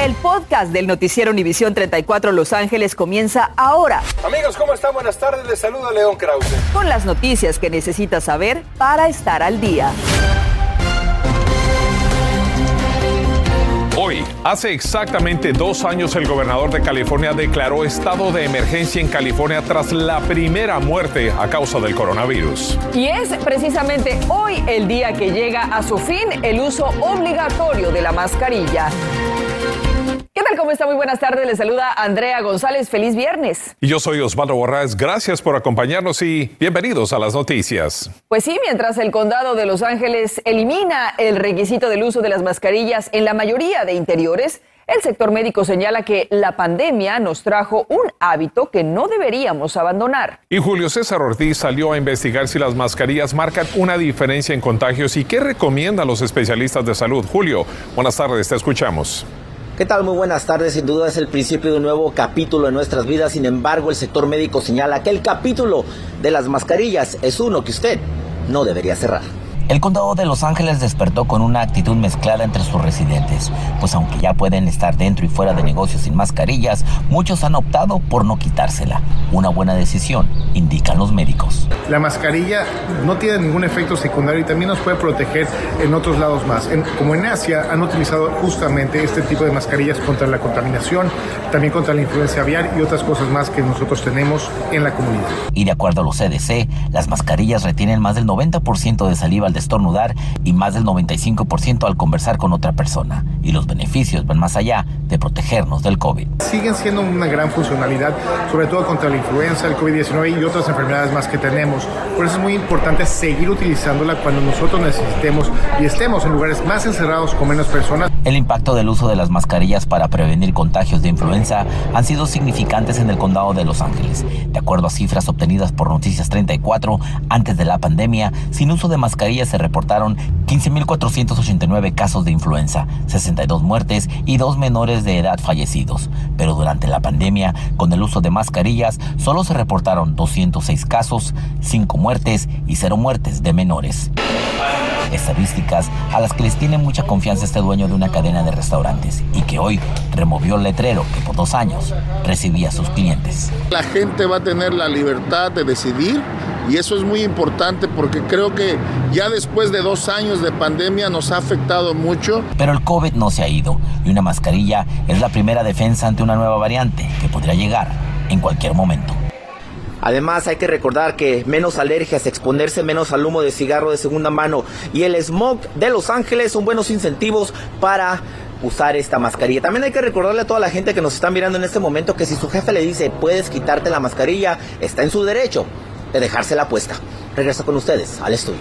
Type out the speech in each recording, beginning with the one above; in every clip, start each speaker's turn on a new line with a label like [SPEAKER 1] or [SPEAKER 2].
[SPEAKER 1] El podcast del noticiero Univisión 34 Los Ángeles comienza ahora.
[SPEAKER 2] Amigos, ¿cómo están? Buenas tardes. Les saluda León Krause.
[SPEAKER 1] Con las noticias que necesitas saber para estar al día.
[SPEAKER 3] Hoy, hace exactamente dos años, el gobernador de California declaró estado de emergencia en California tras la primera muerte a causa del coronavirus.
[SPEAKER 1] Y es precisamente hoy el día que llega a su fin el uso obligatorio de la mascarilla. ¿Qué tal? ¿Cómo está? Muy buenas tardes. Le saluda Andrea González. Feliz viernes.
[SPEAKER 3] Y yo soy Osvaldo Borrás. Gracias por acompañarnos y bienvenidos a las noticias.
[SPEAKER 1] Pues sí, mientras el condado de Los Ángeles elimina el requisito del uso de las mascarillas en la mayoría de interiores, el sector médico señala que la pandemia nos trajo un hábito que no deberíamos abandonar.
[SPEAKER 3] Y Julio César Ortiz salió a investigar si las mascarillas marcan una diferencia en contagios y qué recomiendan los especialistas de salud. Julio, buenas tardes, te escuchamos.
[SPEAKER 4] ¿Qué tal? Muy buenas tardes. Sin duda es el principio de un nuevo capítulo en nuestras vidas. Sin embargo, el sector médico señala que el capítulo de las mascarillas es uno que usted no debería cerrar.
[SPEAKER 5] El condado de Los Ángeles despertó con una actitud mezclada entre sus residentes, pues aunque ya pueden estar dentro y fuera de negocios sin mascarillas, muchos han optado por no quitársela. Una buena decisión, indican los médicos.
[SPEAKER 6] La mascarilla no tiene ningún efecto secundario y también nos puede proteger en otros lados más. como en Asia han utilizado justamente este tipo de mascarillas contra la contaminación, también contra la influencia aviar y otras cosas más que nosotros tenemos en la comunidad.
[SPEAKER 5] Y de acuerdo a los CDC, las mascarillas retienen más del 90% de saliva al estornudar y más del 95% al conversar con otra persona. Y los beneficios van más allá de protegernos del COVID.
[SPEAKER 6] Siguen siendo una gran funcionalidad, sobre todo contra la influenza, el COVID-19 y otras enfermedades más que tenemos. Por eso es muy importante seguir utilizándola cuando nosotros necesitemos y estemos en lugares más encerrados con menos personas.
[SPEAKER 5] El impacto del uso de las mascarillas para prevenir contagios de influenza han sido significantes en el condado de Los Ángeles. De acuerdo a cifras obtenidas por Noticias 34, antes de la pandemia, sin uso de mascarillas se reportaron 15.489 casos de influenza, 62 muertes y dos menores de edad fallecidos. Pero durante la pandemia, con el uso de mascarillas, solo se reportaron 206 casos, 5 muertes y 0 muertes de menores estadísticas a las que les tiene mucha confianza este dueño de una cadena de restaurantes y que hoy removió el letrero que por dos años recibía a sus clientes.
[SPEAKER 7] La gente va a tener la libertad de decidir y eso es muy importante porque creo que ya después de dos años de pandemia nos ha afectado mucho.
[SPEAKER 5] Pero el COVID no se ha ido y una mascarilla es la primera defensa ante una nueva variante que podría llegar en cualquier momento.
[SPEAKER 4] Además hay que recordar que menos alergias, exponerse menos al humo de cigarro de segunda mano y el smog de Los Ángeles son buenos incentivos para usar esta mascarilla. También hay que recordarle a toda la gente que nos está mirando en este momento que si su jefe le dice puedes quitarte la mascarilla, está en su derecho de dejársela puesta. Regreso con ustedes al estudio.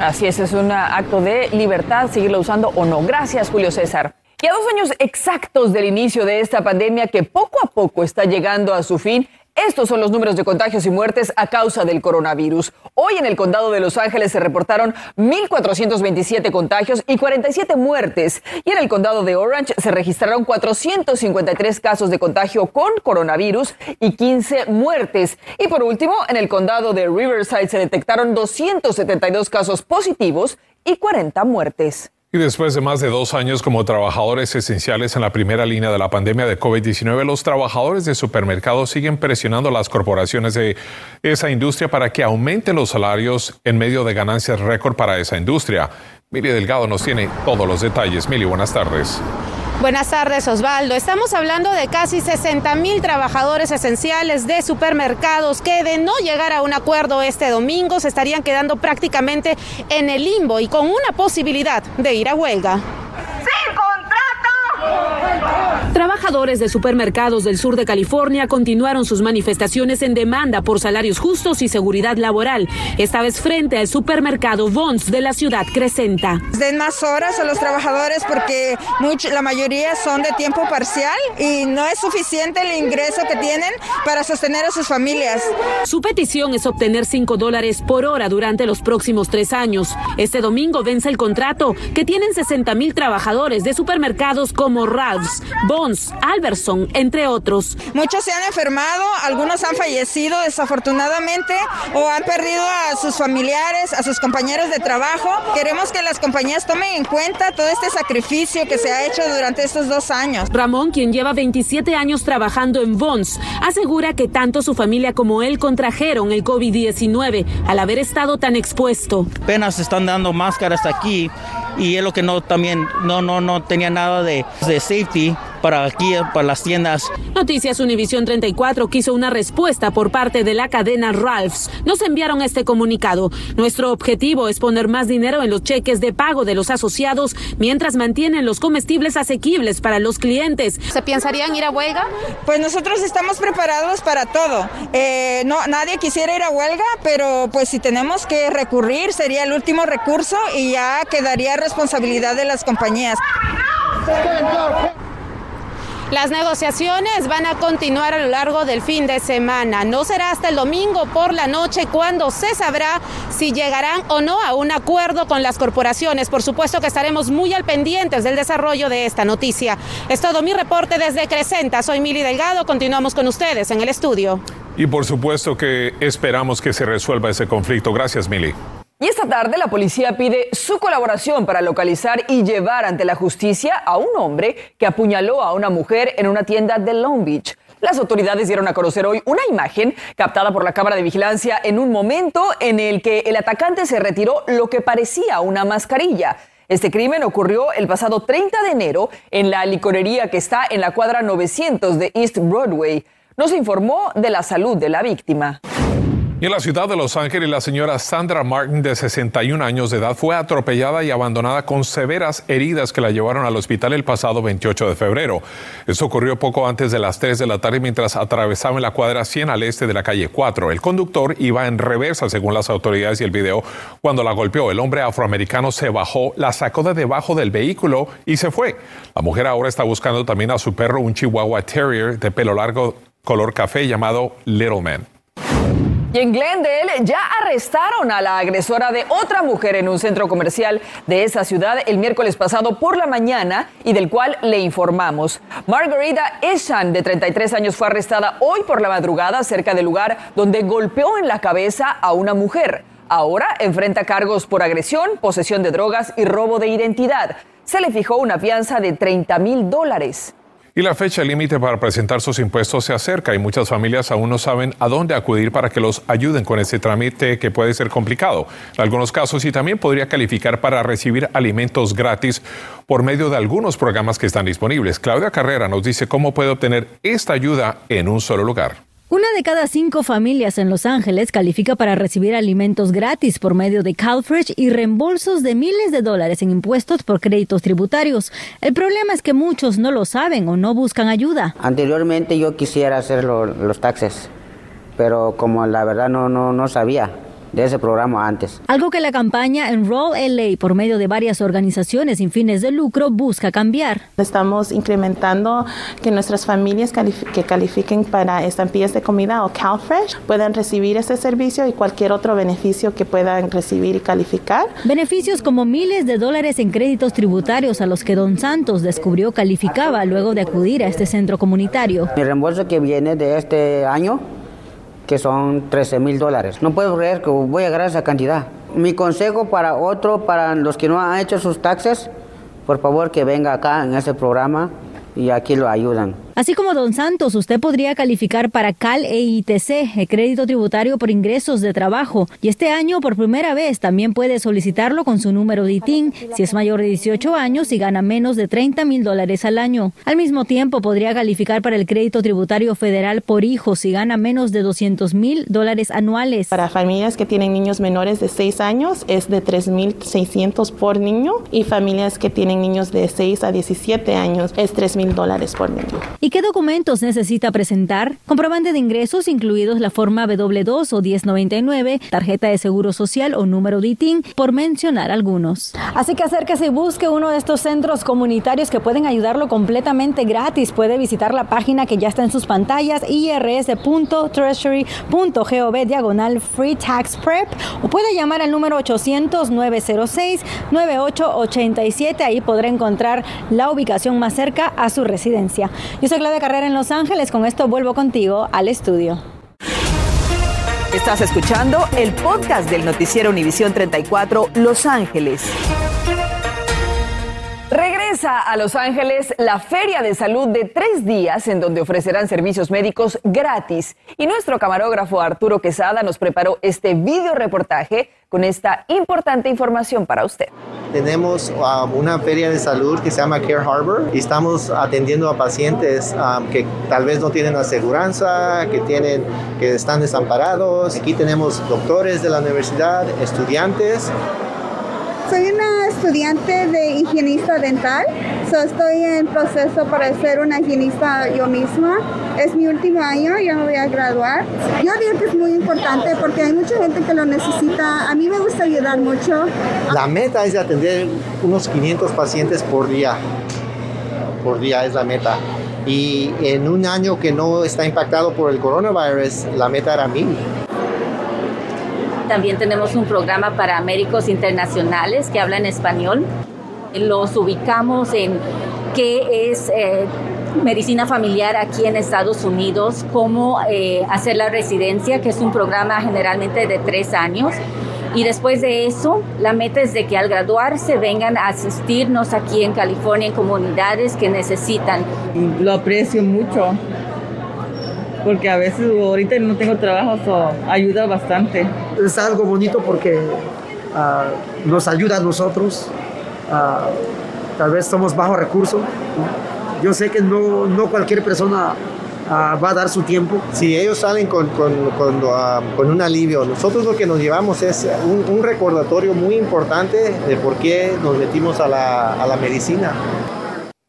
[SPEAKER 1] Así es, es un acto de libertad seguirlo usando o no. Gracias, Julio César. Y a dos años exactos del inicio de esta pandemia que poco a poco está llegando a su fin, estos son los números de contagios y muertes a causa del coronavirus. Hoy en el condado de Los Ángeles se reportaron 1.427 contagios y 47 muertes. Y en el condado de Orange se registraron 453 casos de contagio con coronavirus y 15 muertes. Y por último, en el condado de Riverside se detectaron 272 casos positivos y 40 muertes.
[SPEAKER 3] Y después de más de dos años como trabajadores esenciales en la primera línea de la pandemia de COVID-19, los trabajadores de supermercados siguen presionando a las corporaciones de esa industria para que aumenten los salarios en medio de ganancias récord para esa industria. Mili Delgado nos tiene todos los detalles. Mili, buenas tardes.
[SPEAKER 8] Buenas tardes, Osvaldo. Estamos hablando de casi 60 mil trabajadores esenciales de supermercados que de no llegar a un acuerdo este domingo se estarían quedando prácticamente en el limbo y con una posibilidad de ir a huelga. Trabajadores de supermercados del sur de California continuaron sus manifestaciones en demanda por salarios justos y seguridad laboral, esta vez frente al supermercado Vons de la ciudad Crescenta.
[SPEAKER 9] Den más horas a los trabajadores porque la mayoría son de tiempo parcial y no es suficiente el ingreso que tienen para sostener a sus familias.
[SPEAKER 8] Su petición es obtener 5 dólares por hora durante los próximos tres años. Este domingo vence el contrato que tienen 60 mil trabajadores de supermercados como Ralph's, Bons, Alberson, entre otros.
[SPEAKER 9] Muchos se han enfermado, algunos han fallecido desafortunadamente o han perdido a sus familiares, a sus compañeros de trabajo. Queremos que las compañías tomen en cuenta todo este sacrificio que se ha hecho durante estos dos años.
[SPEAKER 8] Ramón, quien lleva 27 años trabajando en Vons, asegura que tanto su familia como él contrajeron el COVID-19 al haber estado tan expuesto.
[SPEAKER 10] Apenas están dando máscaras aquí y es lo que no también no no no tenía nada de, de safety para aquí, para las tiendas.
[SPEAKER 8] Noticias Univisión 34 quiso una respuesta por parte de la cadena Ralphs. Nos enviaron este comunicado. Nuestro objetivo es poner más dinero en los cheques de pago de los asociados mientras mantienen los comestibles asequibles para los clientes. ¿Se pensarían ir a huelga?
[SPEAKER 9] Pues nosotros estamos preparados para todo. Eh, no, nadie quisiera ir a huelga, pero pues si tenemos que recurrir sería el último recurso y ya quedaría responsabilidad de las compañías.
[SPEAKER 8] Las negociaciones van a continuar a lo largo del fin de semana. No será hasta el domingo por la noche cuando se sabrá si llegarán o no a un acuerdo con las corporaciones. Por supuesto que estaremos muy al pendientes del desarrollo de esta noticia. Es todo mi reporte desde Crescenta. Soy Mili Delgado. Continuamos con ustedes en el estudio.
[SPEAKER 3] Y por supuesto que esperamos que se resuelva ese conflicto. Gracias, Mili.
[SPEAKER 1] Y esta tarde la policía pide su colaboración para localizar y llevar ante la justicia a un hombre que apuñaló a una mujer en una tienda de Long Beach. Las autoridades dieron a conocer hoy una imagen captada por la cámara de vigilancia en un momento en el que el atacante se retiró lo que parecía una mascarilla. Este crimen ocurrió el pasado 30 de enero en la licorería que está en la cuadra 900 de East Broadway. Nos informó de la salud de la víctima.
[SPEAKER 3] En la ciudad de Los Ángeles, la señora Sandra Martin, de 61 años de edad, fue atropellada y abandonada con severas heridas que la llevaron al hospital el pasado 28 de febrero. Esto ocurrió poco antes de las 3 de la tarde mientras atravesaba en la cuadra 100 al este de la calle 4. El conductor iba en reversa, según las autoridades y el video, cuando la golpeó. El hombre afroamericano se bajó, la sacó de debajo del vehículo y se fue. La mujer ahora está buscando también a su perro, un Chihuahua Terrier de pelo largo color café llamado Little Man.
[SPEAKER 1] Y en Glendale ya arrestaron a la agresora de otra mujer en un centro comercial de esa ciudad el miércoles pasado por la mañana y del cual le informamos. Margarita Eshan, de 33 años, fue arrestada hoy por la madrugada cerca del lugar donde golpeó en la cabeza a una mujer. Ahora enfrenta cargos por agresión, posesión de drogas y robo de identidad. Se le fijó una fianza de 30 mil dólares.
[SPEAKER 3] Y la fecha límite para presentar sus impuestos se acerca y muchas familias aún no saben a dónde acudir para que los ayuden con ese trámite que puede ser complicado en algunos casos y también podría calificar para recibir alimentos gratis por medio de algunos programas que están disponibles. Claudia Carrera nos dice cómo puede obtener esta ayuda en un solo lugar.
[SPEAKER 11] Una de cada cinco familias en Los Ángeles califica para recibir alimentos gratis por medio de CalFresh y reembolsos de miles de dólares en impuestos por créditos tributarios. El problema es que muchos no lo saben o no buscan ayuda.
[SPEAKER 12] Anteriormente yo quisiera hacer los taxes, pero como la verdad no, no, no sabía de ese programa antes.
[SPEAKER 11] Algo que la campaña Enroll LA por medio de varias organizaciones sin fines de lucro busca cambiar.
[SPEAKER 13] Estamos incrementando que nuestras familias que califiquen para estampillas de comida o CalFresh puedan recibir ese servicio y cualquier otro beneficio que puedan recibir y calificar.
[SPEAKER 11] Beneficios como miles de dólares en créditos tributarios a los que Don Santos descubrió calificaba luego de acudir a este centro comunitario.
[SPEAKER 12] Mi reembolso que viene de este año que son 13 mil dólares. No puedo creer que voy a ganar esa cantidad. Mi consejo para otro, para los que no han hecho sus taxes, por favor que venga acá en este programa y aquí lo ayudan.
[SPEAKER 11] Así como Don Santos, usted podría calificar para CAL EITC, el crédito tributario por ingresos de trabajo, y este año por primera vez también puede solicitarlo con su número de ITIN si es mayor de 18 años y gana menos de 30 mil dólares al año. Al mismo tiempo, podría calificar para el crédito tributario federal por hijo si gana menos de 200 mil dólares anuales.
[SPEAKER 13] Para familias que tienen niños menores de 6 años es de 3.600 por niño y familias que tienen niños de 6 a 17 años es 3 mil dólares por niño.
[SPEAKER 11] ¿Y qué documentos necesita presentar? Comprobante de ingresos, incluidos la forma W2 o 1099, tarjeta de seguro social o número de ITIN, por mencionar algunos.
[SPEAKER 14] Así que acérquese y busque uno de estos centros comunitarios que pueden ayudarlo completamente gratis. Puede visitar la página que ya está en sus pantallas, irs.treasury.gov diagonal free tax prep o puede llamar al número 800-906-9887. Ahí podrá encontrar la ubicación más cerca a su residencia. Soy Claudia Carrera en Los Ángeles. Con esto vuelvo contigo al estudio.
[SPEAKER 1] Estás escuchando el podcast del noticiero Univisión 34 Los Ángeles. Regresa a Los Ángeles la Feria de Salud de tres días en donde ofrecerán servicios médicos gratis. Y nuestro camarógrafo Arturo Quesada nos preparó este video reportaje con esta importante información para usted.
[SPEAKER 15] Tenemos um, una feria de salud que se llama Care Harbor y estamos atendiendo a pacientes um, que tal vez no tienen aseguranza, que, tienen, que están desamparados. Aquí tenemos doctores de la universidad, estudiantes
[SPEAKER 16] soy una estudiante de higienista dental, so estoy en proceso para ser una higienista yo misma. Es mi último año, ya me voy a graduar. Yo digo que es muy importante porque hay mucha gente que lo necesita. A mí me gusta ayudar mucho.
[SPEAKER 15] La meta es atender unos 500 pacientes por día. Por día es la meta. Y en un año que no está impactado por el coronavirus, la meta era mil.
[SPEAKER 17] También tenemos un programa para médicos internacionales que hablan español. Los ubicamos en qué es eh, medicina familiar aquí en Estados Unidos, cómo eh, hacer la residencia, que es un programa generalmente de tres años. Y después de eso, la meta es de que al graduarse vengan a asistirnos aquí en California en comunidades que necesitan.
[SPEAKER 18] Lo aprecio mucho porque a veces ahorita no tengo trabajo, so ayuda bastante.
[SPEAKER 19] Es algo bonito porque ah, nos ayuda a nosotros. Ah, tal vez somos bajo recursos. Yo sé que no, no cualquier persona ah, va a dar su tiempo.
[SPEAKER 15] Si ellos salen con, con, con, con, un alivio, nosotros lo que nos llevamos es un, un, recordatorio muy importante de por qué nos metimos a la, a la medicina.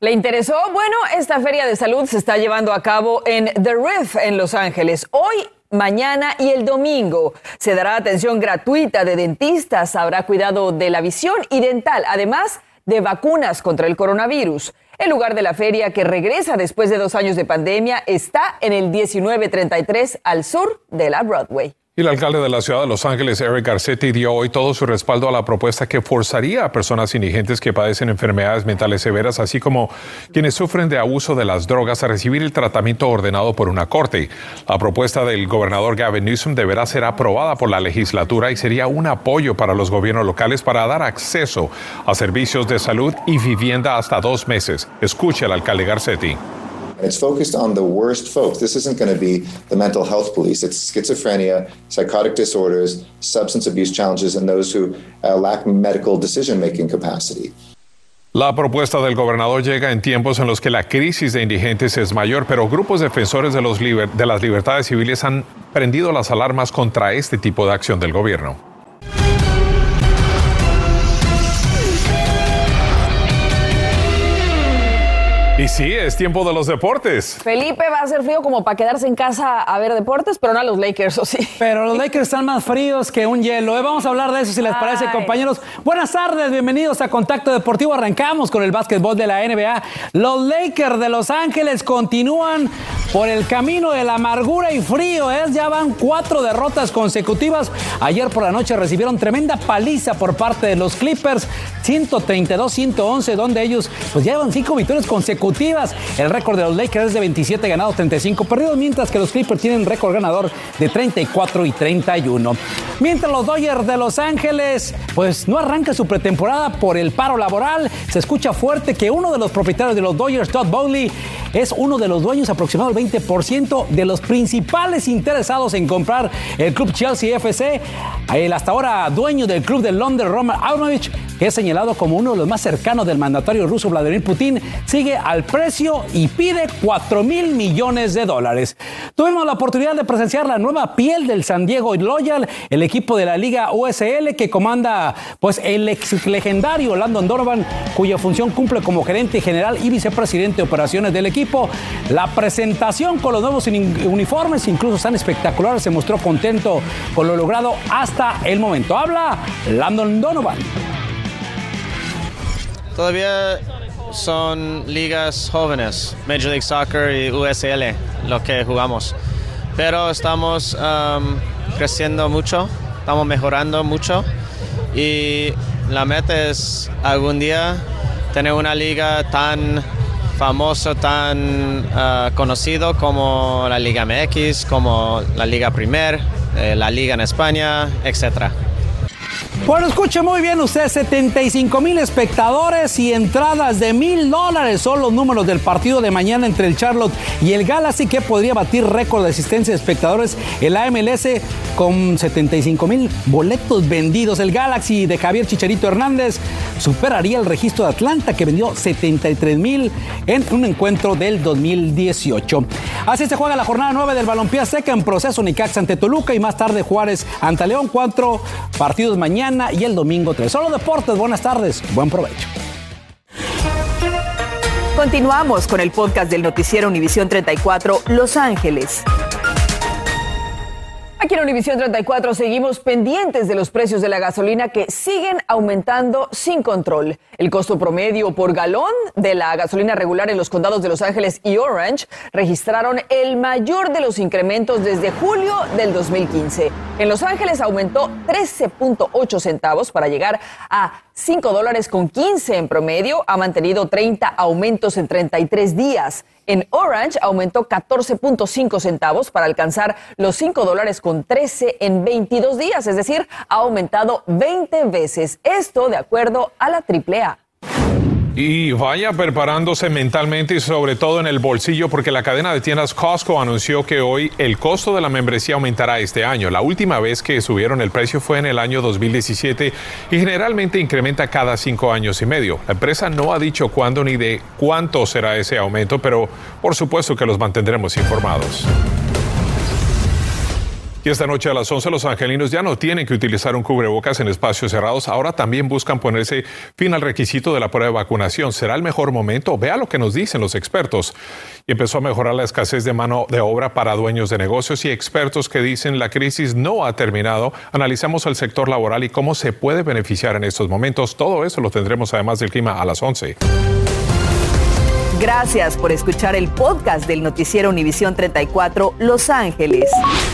[SPEAKER 1] ¿Le interesó? Bueno, esta feria de salud se está llevando a cabo en The Riff en Los Ángeles. Hoy mañana y el domingo. Se dará atención gratuita de dentistas, habrá cuidado de la visión y dental, además de vacunas contra el coronavirus. El lugar de la feria que regresa después de dos años de pandemia está en el 1933 al sur de la Broadway.
[SPEAKER 3] El alcalde de la ciudad de Los Ángeles, Eric Garcetti, dio hoy todo su respaldo a la propuesta que forzaría a personas indigentes que padecen enfermedades mentales severas, así como quienes sufren de abuso de las drogas, a recibir el tratamiento ordenado por una corte. La propuesta del gobernador Gavin Newsom deberá ser aprobada por la legislatura y sería un apoyo para los gobiernos locales para dar acceso a servicios de salud y vivienda hasta dos meses. Escuche al alcalde Garcetti.
[SPEAKER 20] It's focused on the worst folks. This isn't going to be the mental health police. It's schizophrenia, psychotic disorders, substance abuse challenges, and those who uh, lack medical decision making capacity.
[SPEAKER 3] La propuesta del gobernador llega en tiempos en los que la crisis de indigentes es mayor, pero grupos defensores de, los de las libertades civiles han prendido las alarmas contra este tipo de acción del gobierno. Y sí, es tiempo de los deportes.
[SPEAKER 1] Felipe va a ser frío como para quedarse en casa a ver deportes, pero no a los Lakers, ¿o sí?
[SPEAKER 21] Pero los Lakers están más fríos que un hielo. ¿eh? Vamos a hablar de eso si les parece, compañeros. Buenas tardes, bienvenidos a Contacto Deportivo. Arrancamos con el básquetbol de la NBA. Los Lakers de Los Ángeles continúan por el camino de la amargura y frío. ¿eh? Ya van cuatro derrotas consecutivas. Ayer por la noche recibieron tremenda paliza por parte de los Clippers, 132-111, donde ellos pues llevan cinco victorias consecutivas el récord de los Lakers es de 27 ganados, 35 perdidos, mientras que los Clippers tienen récord ganador de 34 y 31. Mientras los Dodgers de Los Ángeles, pues no arranca su pretemporada por el paro laboral. Se escucha fuerte que uno de los propietarios de los Dodgers, Todd Bowley, es uno de los dueños, aproximado el 20% de los principales interesados en comprar el club Chelsea FC. El hasta ahora dueño del club de Londres, Roman Abramovich, que es señalado como uno de los más cercanos del mandatario ruso Vladimir Putin, sigue al precio y pide 4 mil millones de dólares. Tuvimos la oportunidad de presenciar la nueva piel del San Diego Loyal, el equipo de la Liga USL que comanda pues el ex legendario Landon Donovan, cuya función cumple como gerente general y vicepresidente de operaciones del equipo. La presentación con los nuevos uniformes, incluso tan espectaculares, se mostró contento con lo logrado hasta el momento. Habla Landon Donovan.
[SPEAKER 22] Todavía son ligas jóvenes, Major League Soccer y USL, lo que jugamos. Pero estamos um, creciendo mucho, estamos mejorando mucho y la meta es algún día tener una liga tan famosa, tan uh, conocido como la Liga MX, como la Liga Primer, eh, la Liga en España, etcétera.
[SPEAKER 21] Bueno, escuche muy bien usted, 75 mil espectadores y entradas de mil dólares son los números del partido de mañana entre el Charlotte y el Galaxy que podría batir récord de asistencia de espectadores el AMLS con 75 mil boletos vendidos. El Galaxy de Javier Chicharito Hernández superaría el registro de Atlanta que vendió 73 mil en un encuentro del 2018. Así se juega la jornada 9 del balompié seca en proceso Nicax ante Toluca y más tarde Juárez ante León. Cuatro partidos mañana y el domingo 3. Solo deportes, buenas tardes, buen provecho.
[SPEAKER 1] Continuamos con el podcast del noticiero Univisión 34 Los Ángeles. Aquí en Univisión 34 seguimos pendientes de los precios de la gasolina que siguen aumentando sin control. El costo promedio por galón de la gasolina regular en los condados de Los Ángeles y Orange registraron el mayor de los incrementos desde julio del 2015. En Los Ángeles aumentó 13.8 centavos para llegar a 5 dólares con 15 en promedio. Ha mantenido 30 aumentos en 33 días. En Orange aumentó 14.5 centavos para alcanzar los 5 dólares con 13 en 22 días, es decir, ha aumentado 20 veces. Esto de acuerdo a la AAA.
[SPEAKER 3] Y vaya preparándose mentalmente y sobre todo en el bolsillo porque la cadena de tiendas Costco anunció que hoy el costo de la membresía aumentará este año. La última vez que subieron el precio fue en el año 2017 y generalmente incrementa cada cinco años y medio. La empresa no ha dicho cuándo ni de cuánto será ese aumento, pero por supuesto que los mantendremos informados. Y esta noche a las 11 los angelinos ya no tienen que utilizar un cubrebocas en espacios cerrados, ahora también buscan ponerse fin al requisito de la prueba de vacunación. ¿Será el mejor momento? Vea lo que nos dicen los expertos. Y empezó a mejorar la escasez de mano de obra para dueños de negocios y expertos que dicen la crisis no ha terminado. Analizamos el sector laboral y cómo se puede beneficiar en estos momentos. Todo eso lo tendremos además del clima a las 11.
[SPEAKER 1] Gracias por escuchar el podcast del noticiero Univisión 34 Los Ángeles.